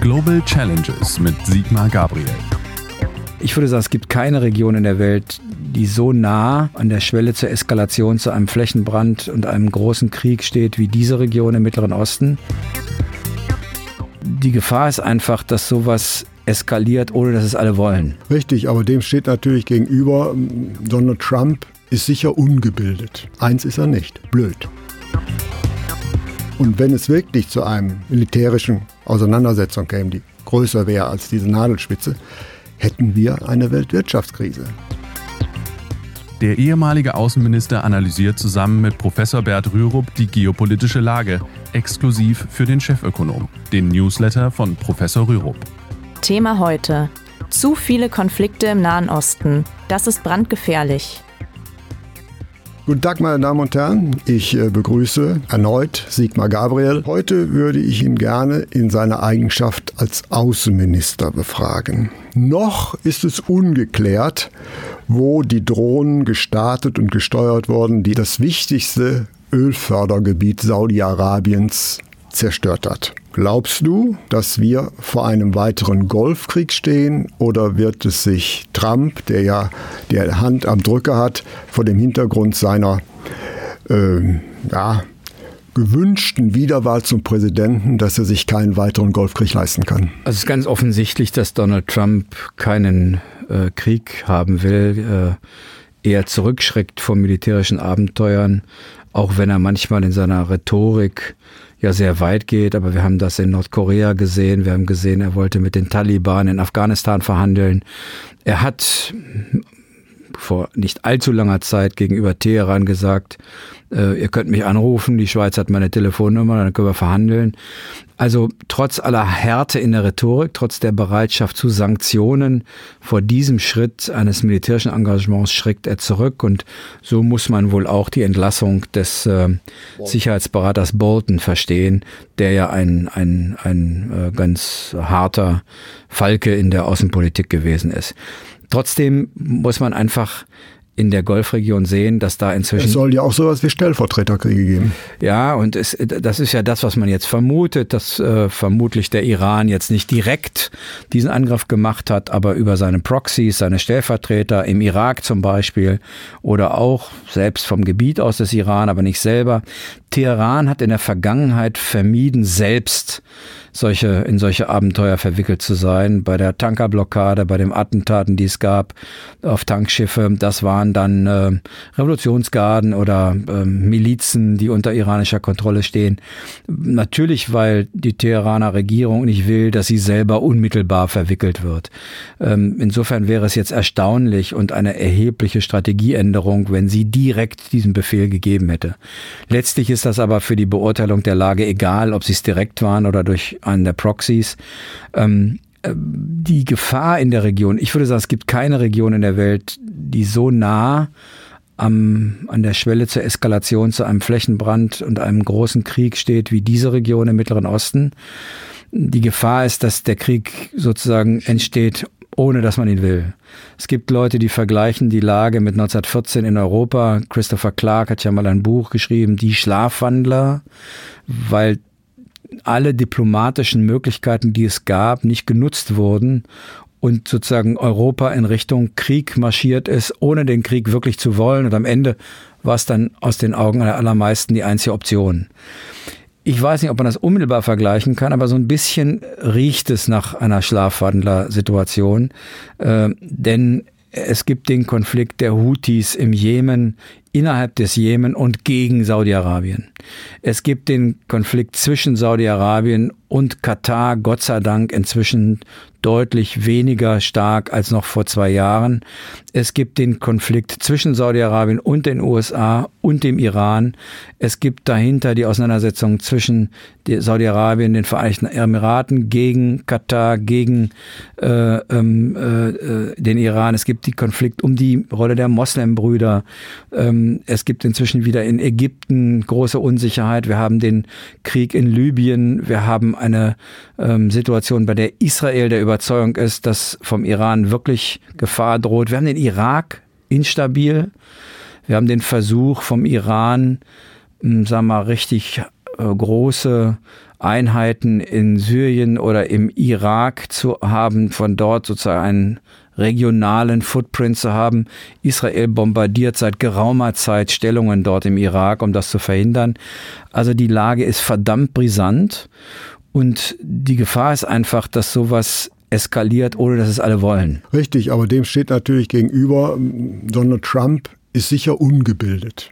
Global Challenges mit Sigmar Gabriel. Ich würde sagen, es gibt keine Region in der Welt, die so nah an der Schwelle zur Eskalation zu einem Flächenbrand und einem großen Krieg steht wie diese Region im Mittleren Osten. Die Gefahr ist einfach, dass sowas eskaliert, ohne dass es alle wollen. Richtig, aber dem steht natürlich gegenüber, Donald Trump ist sicher ungebildet. Eins ist er nicht, blöd. Und wenn es wirklich zu einem militärischen Auseinandersetzung käme, die größer wäre als diese Nadelspitze, hätten wir eine Weltwirtschaftskrise. Der ehemalige Außenminister analysiert zusammen mit Professor Bert Rürup die geopolitische Lage, exklusiv für den Chefökonom, den Newsletter von Professor Rürup. Thema heute. Zu viele Konflikte im Nahen Osten. Das ist brandgefährlich. Guten Tag, meine Damen und Herren. Ich äh, begrüße erneut Sigmar Gabriel. Heute würde ich ihn gerne in seiner Eigenschaft als Außenminister befragen. Noch ist es ungeklärt, wo die Drohnen gestartet und gesteuert wurden, die das wichtigste Ölfördergebiet Saudi-Arabiens zerstört hat. Glaubst du, dass wir vor einem weiteren Golfkrieg stehen oder wird es sich Trump, der ja die Hand am Drücker hat, vor dem Hintergrund seiner äh, ja, gewünschten Wiederwahl zum Präsidenten, dass er sich keinen weiteren Golfkrieg leisten kann? Also es ist ganz offensichtlich, dass Donald Trump keinen äh, Krieg haben will, äh, eher zurückschreckt vor militärischen Abenteuern, auch wenn er manchmal in seiner Rhetorik ja sehr weit geht, aber wir haben das in Nordkorea gesehen, wir haben gesehen, er wollte mit den Taliban in Afghanistan verhandeln. Er hat vor nicht allzu langer Zeit gegenüber Teheran gesagt, äh, ihr könnt mich anrufen, die Schweiz hat meine Telefonnummer, dann können wir verhandeln. Also trotz aller Härte in der Rhetorik, trotz der Bereitschaft zu Sanktionen, vor diesem Schritt eines militärischen Engagements schreckt er zurück und so muss man wohl auch die Entlassung des äh, Sicherheitsberaters Bolton verstehen, der ja ein, ein, ein äh, ganz harter Falke in der Außenpolitik gewesen ist. Trotzdem muss man einfach in der Golfregion sehen, dass da inzwischen. Es soll ja auch sowas wie Stellvertreterkriege geben. Ja, und es, das ist ja das, was man jetzt vermutet, dass äh, vermutlich der Iran jetzt nicht direkt diesen Angriff gemacht hat, aber über seine Proxys, seine Stellvertreter im Irak zum Beispiel oder auch selbst vom Gebiet aus des Iran, aber nicht selber. Teheran hat in der Vergangenheit vermieden, selbst solche, in solche Abenteuer verwickelt zu sein. Bei der Tankerblockade, bei den Attentaten, die es gab auf Tankschiffe, das waren dann äh, Revolutionsgarden oder äh, Milizen, die unter iranischer Kontrolle stehen. Natürlich, weil die Teheraner Regierung nicht will, dass sie selber unmittelbar verwickelt wird. Ähm, insofern wäre es jetzt erstaunlich und eine erhebliche Strategieänderung, wenn sie direkt diesen Befehl gegeben hätte. Letztlich ist das aber für die Beurteilung der Lage egal, ob sie es direkt waren oder durch an der Proxys. Ähm, äh, die Gefahr in der Region, ich würde sagen, es gibt keine Region in der Welt, die so nah am, an der Schwelle zur Eskalation zu einem Flächenbrand und einem großen Krieg steht wie diese Region im Mittleren Osten. Die Gefahr ist, dass der Krieg sozusagen entsteht, ohne dass man ihn will. Es gibt Leute, die vergleichen die Lage mit 1914 in Europa. Christopher Clark hat ja mal ein Buch geschrieben, Die Schlafwandler, weil alle diplomatischen Möglichkeiten, die es gab, nicht genutzt wurden und sozusagen Europa in Richtung Krieg marschiert ist, ohne den Krieg wirklich zu wollen. Und am Ende war es dann aus den Augen der allermeisten die einzige Option. Ich weiß nicht, ob man das unmittelbar vergleichen kann, aber so ein bisschen riecht es nach einer Schlafwandler-Situation. Äh, denn es gibt den Konflikt der Houthis im Jemen, innerhalb des Jemen und gegen Saudi-Arabien. Es gibt den Konflikt zwischen Saudi-Arabien und Katar, Gott sei Dank inzwischen deutlich weniger stark als noch vor zwei Jahren. Es gibt den Konflikt zwischen Saudi-Arabien und den USA und dem Iran. Es gibt dahinter die Auseinandersetzung zwischen Saudi-Arabien, den Vereinigten Emiraten gegen Katar, gegen äh, ähm, äh, den Iran. Es gibt die Konflikt um die Rolle der Moslembrüder. Ähm, es gibt inzwischen wieder in Ägypten große Unsicherheit. Wir haben den Krieg in Libyen. Wir haben eine ähm, Situation, bei der Israel der Überzeugung ist, dass vom Iran wirklich Gefahr droht. Wir haben den Irak instabil. Wir haben den Versuch vom Iran, hm, sagen wir mal, richtig äh, große Einheiten in Syrien oder im Irak zu haben, von dort sozusagen einen regionalen Footprint zu haben. Israel bombardiert seit geraumer Zeit Stellungen dort im Irak, um das zu verhindern. Also die Lage ist verdammt brisant und die Gefahr ist einfach, dass sowas eskaliert, ohne dass es alle wollen. Richtig, aber dem steht natürlich gegenüber, Donald Trump ist sicher ungebildet.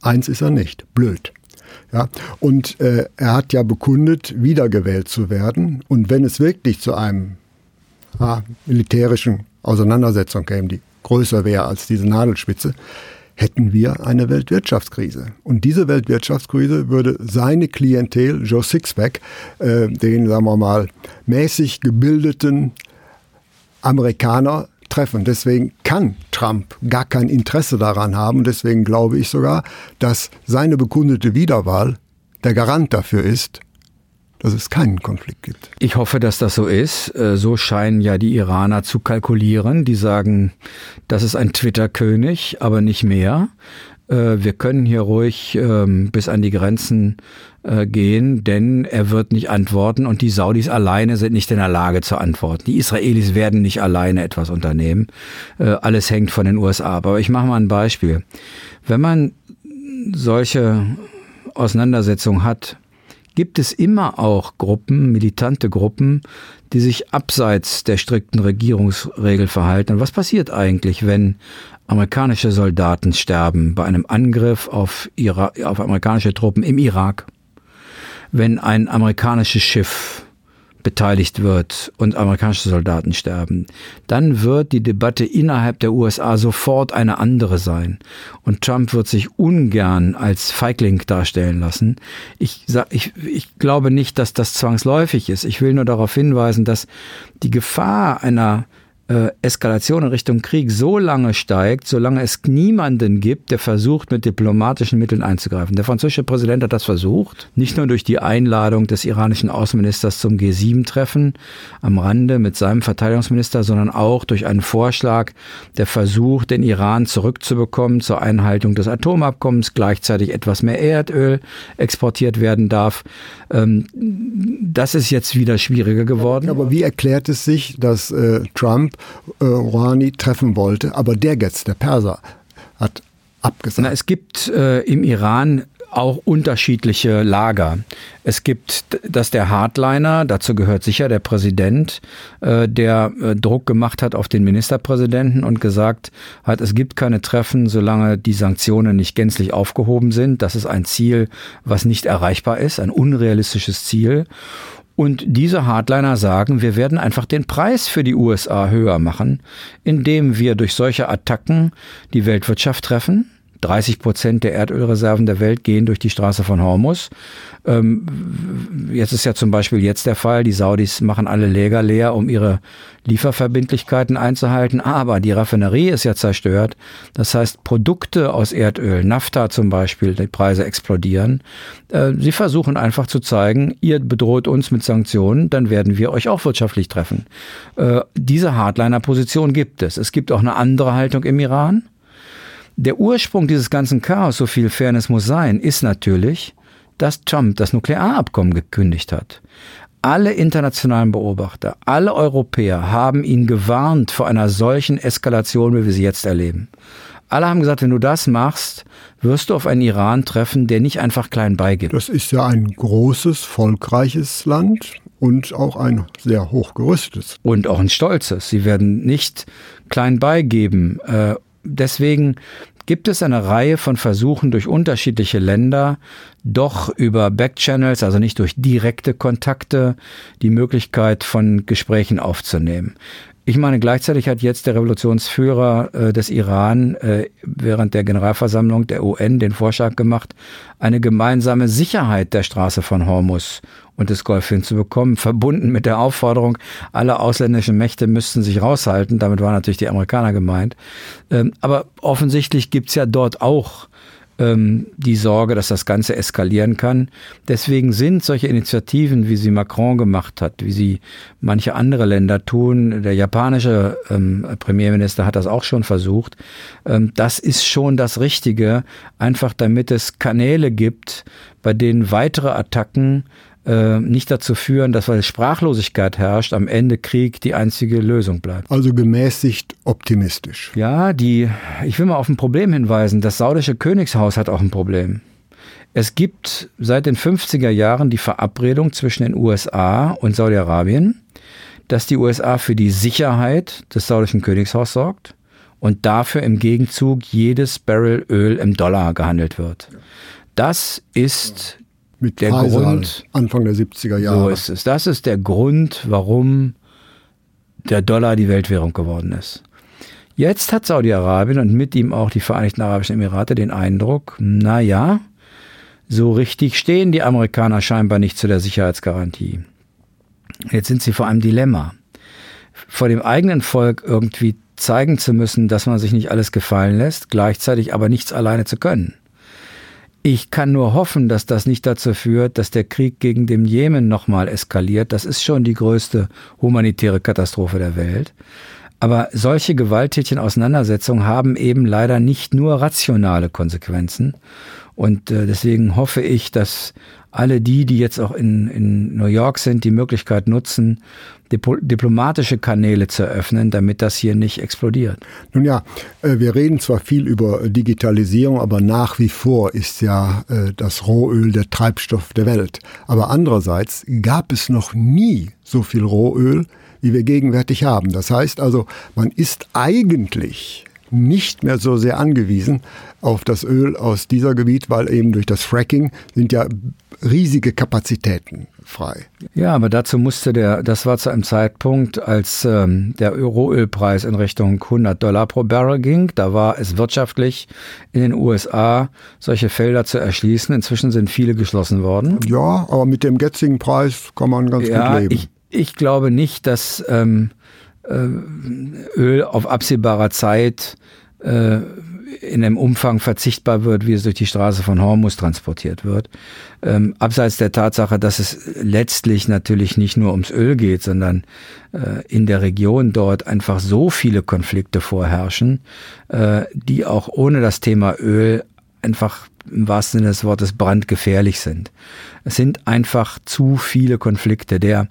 Eins ist er nicht, blöd. Ja, und äh, er hat ja bekundet, wiedergewählt zu werden. Und wenn es wirklich zu einem ah, militärischen Auseinandersetzung käme, die größer wäre als diese Nadelspitze, hätten wir eine Weltwirtschaftskrise. Und diese Weltwirtschaftskrise würde seine Klientel, Joe Sixpack, äh, den, sagen wir mal, mäßig gebildeten Amerikaner treffen. Deswegen kann Trump gar kein Interesse daran haben. Deswegen glaube ich sogar, dass seine bekundete Wiederwahl der Garant dafür ist, dass es keinen Konflikt gibt. Ich hoffe, dass das so ist. Äh, so scheinen ja die Iraner zu kalkulieren. Die sagen, das ist ein Twitter-König, aber nicht mehr. Äh, wir können hier ruhig ähm, bis an die Grenzen äh, gehen, denn er wird nicht antworten und die Saudis alleine sind nicht in der Lage zu antworten. Die Israelis werden nicht alleine etwas unternehmen. Alles hängt von den USA ab. Aber ich mache mal ein Beispiel. Wenn man solche Auseinandersetzungen hat, gibt es immer auch Gruppen, militante Gruppen, die sich abseits der strikten Regierungsregel verhalten. Und was passiert eigentlich, wenn amerikanische Soldaten sterben bei einem Angriff auf, Ira auf amerikanische Truppen im Irak? Wenn ein amerikanisches Schiff beteiligt wird und amerikanische Soldaten sterben, dann wird die Debatte innerhalb der USA sofort eine andere sein. Und Trump wird sich ungern als Feigling darstellen lassen. Ich, sag, ich, ich glaube nicht, dass das zwangsläufig ist. Ich will nur darauf hinweisen, dass die Gefahr einer äh, Eskalation in Richtung Krieg so lange steigt, solange es niemanden gibt, der versucht, mit diplomatischen Mitteln einzugreifen. Der französische Präsident hat das versucht, nicht nur durch die Einladung des iranischen Außenministers zum G7-Treffen am Rande mit seinem Verteidigungsminister, sondern auch durch einen Vorschlag, der versucht, den Iran zurückzubekommen zur Einhaltung des Atomabkommens, gleichzeitig etwas mehr Erdöl exportiert werden darf. Ähm, das ist jetzt wieder schwieriger geworden. Aber wie erklärt es sich, dass äh, Trump äh, Rouhani treffen wollte, aber der jetzt, der Perser, hat abgesagt. Na, es gibt äh, im Iran auch unterschiedliche Lager. Es gibt, dass der Hardliner, dazu gehört sicher der Präsident, äh, der äh, Druck gemacht hat auf den Ministerpräsidenten und gesagt hat, es gibt keine Treffen, solange die Sanktionen nicht gänzlich aufgehoben sind. Das ist ein Ziel, was nicht erreichbar ist, ein unrealistisches Ziel. Und diese Hardliner sagen, wir werden einfach den Preis für die USA höher machen, indem wir durch solche Attacken die Weltwirtschaft treffen, 30 Prozent der Erdölreserven der Welt gehen durch die Straße von Hormus. Ähm, jetzt ist ja zum Beispiel jetzt der Fall, die Saudis machen alle Läger leer, um ihre Lieferverbindlichkeiten einzuhalten, aber die Raffinerie ist ja zerstört. Das heißt, Produkte aus Erdöl, Nafta zum Beispiel, die Preise explodieren. Äh, sie versuchen einfach zu zeigen, ihr bedroht uns mit Sanktionen, dann werden wir euch auch wirtschaftlich treffen. Äh, diese Hardliner-Position gibt es. Es gibt auch eine andere Haltung im Iran. Der Ursprung dieses ganzen Chaos, so viel Fairness muss sein, ist natürlich, dass Trump das Nuklearabkommen gekündigt hat. Alle internationalen Beobachter, alle Europäer haben ihn gewarnt vor einer solchen Eskalation, wie wir sie jetzt erleben. Alle haben gesagt, wenn du das machst, wirst du auf einen Iran treffen, der nicht einfach klein beigibt. Das ist ja ein großes, volkreiches Land und auch ein sehr hochgerüstetes. Und auch ein stolzes. Sie werden nicht klein beigeben. Deswegen gibt es eine Reihe von Versuchen durch unterschiedliche Länder, doch über Backchannels, also nicht durch direkte Kontakte, die Möglichkeit von Gesprächen aufzunehmen. Ich meine, gleichzeitig hat jetzt der Revolutionsführer äh, des Iran äh, während der Generalversammlung der UN den Vorschlag gemacht, eine gemeinsame Sicherheit der Straße von Hormus und des Golf hinzubekommen, verbunden mit der Aufforderung, alle ausländischen Mächte müssten sich raushalten. Damit waren natürlich die Amerikaner gemeint. Ähm, aber offensichtlich gibt's ja dort auch ähm, die Sorge, dass das Ganze eskalieren kann. Deswegen sind solche Initiativen, wie sie Macron gemacht hat, wie sie manche andere Länder tun, der japanische ähm, Premierminister hat das auch schon versucht, ähm, das ist schon das Richtige, einfach damit es Kanäle gibt, bei denen weitere Attacken äh, nicht dazu führen, dass weil Sprachlosigkeit herrscht, am Ende Krieg die einzige Lösung bleibt. Also gemäßigt optimistisch. Ja, die, ich will mal auf ein Problem hinweisen. Das saudische Königshaus hat auch ein Problem. Es gibt seit den 50er Jahren die Verabredung zwischen den USA und Saudi-Arabien, dass die USA für die Sicherheit des saudischen Königshauses sorgt und dafür im Gegenzug jedes Barrel Öl im Dollar gehandelt wird. Das ist Mit der Grund, Anfang der 70er Jahre. so ist es. Das ist der Grund, warum der Dollar die Weltwährung geworden ist. Jetzt hat Saudi-Arabien und mit ihm auch die Vereinigten Arabischen Emirate den Eindruck, na ja, so richtig stehen die Amerikaner scheinbar nicht zu der Sicherheitsgarantie. Jetzt sind sie vor einem Dilemma. Vor dem eigenen Volk irgendwie zeigen zu müssen, dass man sich nicht alles gefallen lässt, gleichzeitig aber nichts alleine zu können. Ich kann nur hoffen, dass das nicht dazu führt, dass der Krieg gegen den Jemen nochmal eskaliert. Das ist schon die größte humanitäre Katastrophe der Welt. Aber solche gewalttätigen Auseinandersetzungen haben eben leider nicht nur rationale Konsequenzen. Und äh, deswegen hoffe ich, dass alle die, die jetzt auch in, in New York sind, die Möglichkeit nutzen, dipl diplomatische Kanäle zu eröffnen, damit das hier nicht explodiert. Nun ja, äh, wir reden zwar viel über Digitalisierung, aber nach wie vor ist ja äh, das Rohöl der Treibstoff der Welt. Aber andererseits gab es noch nie so viel Rohöl, wie wir gegenwärtig haben. Das heißt also, man ist eigentlich nicht mehr so sehr angewiesen auf das Öl aus dieser Gebiet, weil eben durch das Fracking sind ja riesige Kapazitäten frei. Ja, aber dazu musste der, das war zu einem Zeitpunkt, als ähm, der Rohölpreis in Richtung 100 Dollar pro Barrel ging. Da war es wirtschaftlich in den USA, solche Felder zu erschließen. Inzwischen sind viele geschlossen worden. Ja, aber mit dem jetzigen Preis kann man ganz ja, gut leben. Ich, ich glaube nicht, dass ähm, äh, Öl auf absehbarer Zeit äh, in einem Umfang verzichtbar wird, wie es durch die Straße von Hormuz transportiert wird. Ähm, abseits der Tatsache, dass es letztlich natürlich nicht nur ums Öl geht, sondern äh, in der Region dort einfach so viele Konflikte vorherrschen, äh, die auch ohne das Thema Öl einfach im wahrsten Sinne des Wortes brandgefährlich sind. Es sind einfach zu viele Konflikte. Der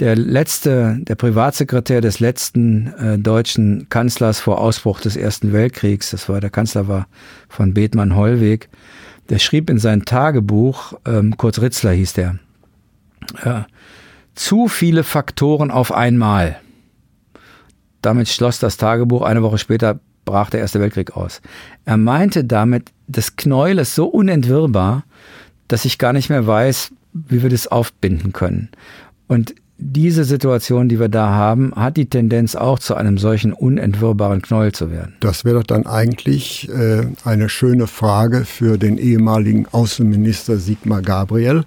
der letzte, der Privatsekretär des letzten äh, deutschen Kanzlers vor Ausbruch des Ersten Weltkriegs, das war der Kanzler war von Bethmann Hollweg, der schrieb in sein Tagebuch, ähm, Kurt Ritzler hieß der, äh, zu viele Faktoren auf einmal. Damit schloss das Tagebuch. Eine Woche später brach der Erste Weltkrieg aus. Er meinte damit, das Knäuel ist so unentwirrbar, dass ich gar nicht mehr weiß, wie wir das aufbinden können. Und diese Situation, die wir da haben, hat die Tendenz auch zu einem solchen unentwirrbaren Knäuel zu werden. Das wäre doch dann eigentlich äh, eine schöne Frage für den ehemaligen Außenminister Sigmar Gabriel,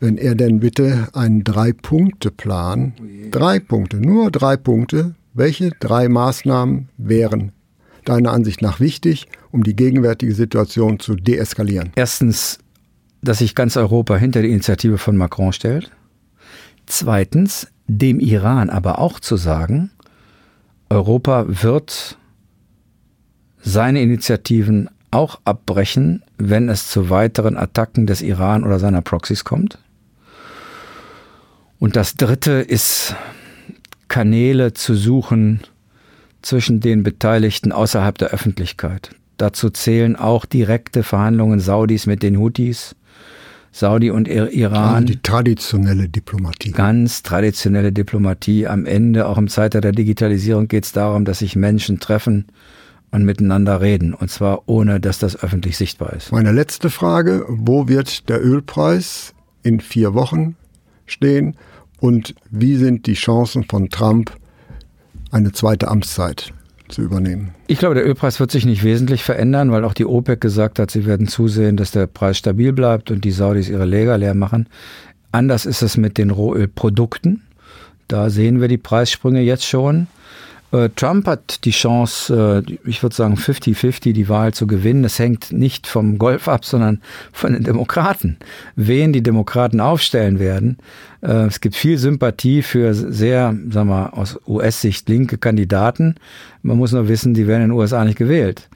wenn er denn bitte einen Drei-Punkte-Plan, drei Punkte, nur drei Punkte, welche drei Maßnahmen wären deiner Ansicht nach wichtig, um die gegenwärtige Situation zu deeskalieren? Erstens, dass sich ganz Europa hinter die Initiative von Macron stellt. Zweitens, dem Iran aber auch zu sagen, Europa wird seine Initiativen auch abbrechen, wenn es zu weiteren Attacken des Iran oder seiner Proxys kommt. Und das Dritte ist, Kanäle zu suchen zwischen den Beteiligten außerhalb der Öffentlichkeit. Dazu zählen auch direkte Verhandlungen Saudis mit den Houthis, Saudi und Iran. Die traditionelle Diplomatie. Ganz traditionelle Diplomatie. Am Ende, auch im Zeitalter der Digitalisierung, geht es darum, dass sich Menschen treffen und miteinander reden. Und zwar ohne, dass das öffentlich sichtbar ist. Meine letzte Frage, wo wird der Ölpreis in vier Wochen stehen und wie sind die Chancen von Trump, eine zweite Amtszeit zu übernehmen? Ich glaube, der Ölpreis wird sich nicht wesentlich verändern, weil auch die OPEC gesagt hat, sie werden zusehen, dass der Preis stabil bleibt und die Saudis ihre Läger leer machen. Anders ist es mit den Rohölprodukten. Da sehen wir die Preissprünge jetzt schon. Äh, Trump hat die Chance, äh, ich würde sagen 50-50 die Wahl zu gewinnen. Das hängt nicht vom Golf ab, sondern von den Demokraten. Wen die Demokraten aufstellen werden. Äh, es gibt viel Sympathie für sehr, sagen wir, aus US-Sicht linke Kandidaten. Man muss nur wissen, die werden in den USA nicht gewählt.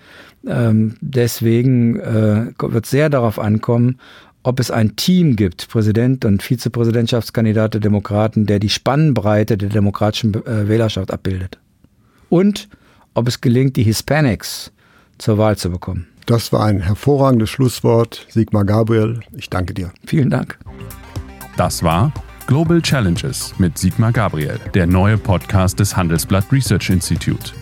Ähm, deswegen wird es sehr darauf ankommen, ob es ein Team gibt, Präsident und Vizepräsidentschaftskandidat der Demokraten, der die Spannbreite der demokratischen äh, Wählerschaft abbildet. Und ob es gelingt, die Hispanics zur Wahl zu bekommen. Das war ein hervorragendes Schlusswort. Sigmar Gabriel, ich danke dir. Vielen Dank. Das war Global Challenges mit Sigmar Gabriel, der neue Podcast des Handelsblatt Research Institute.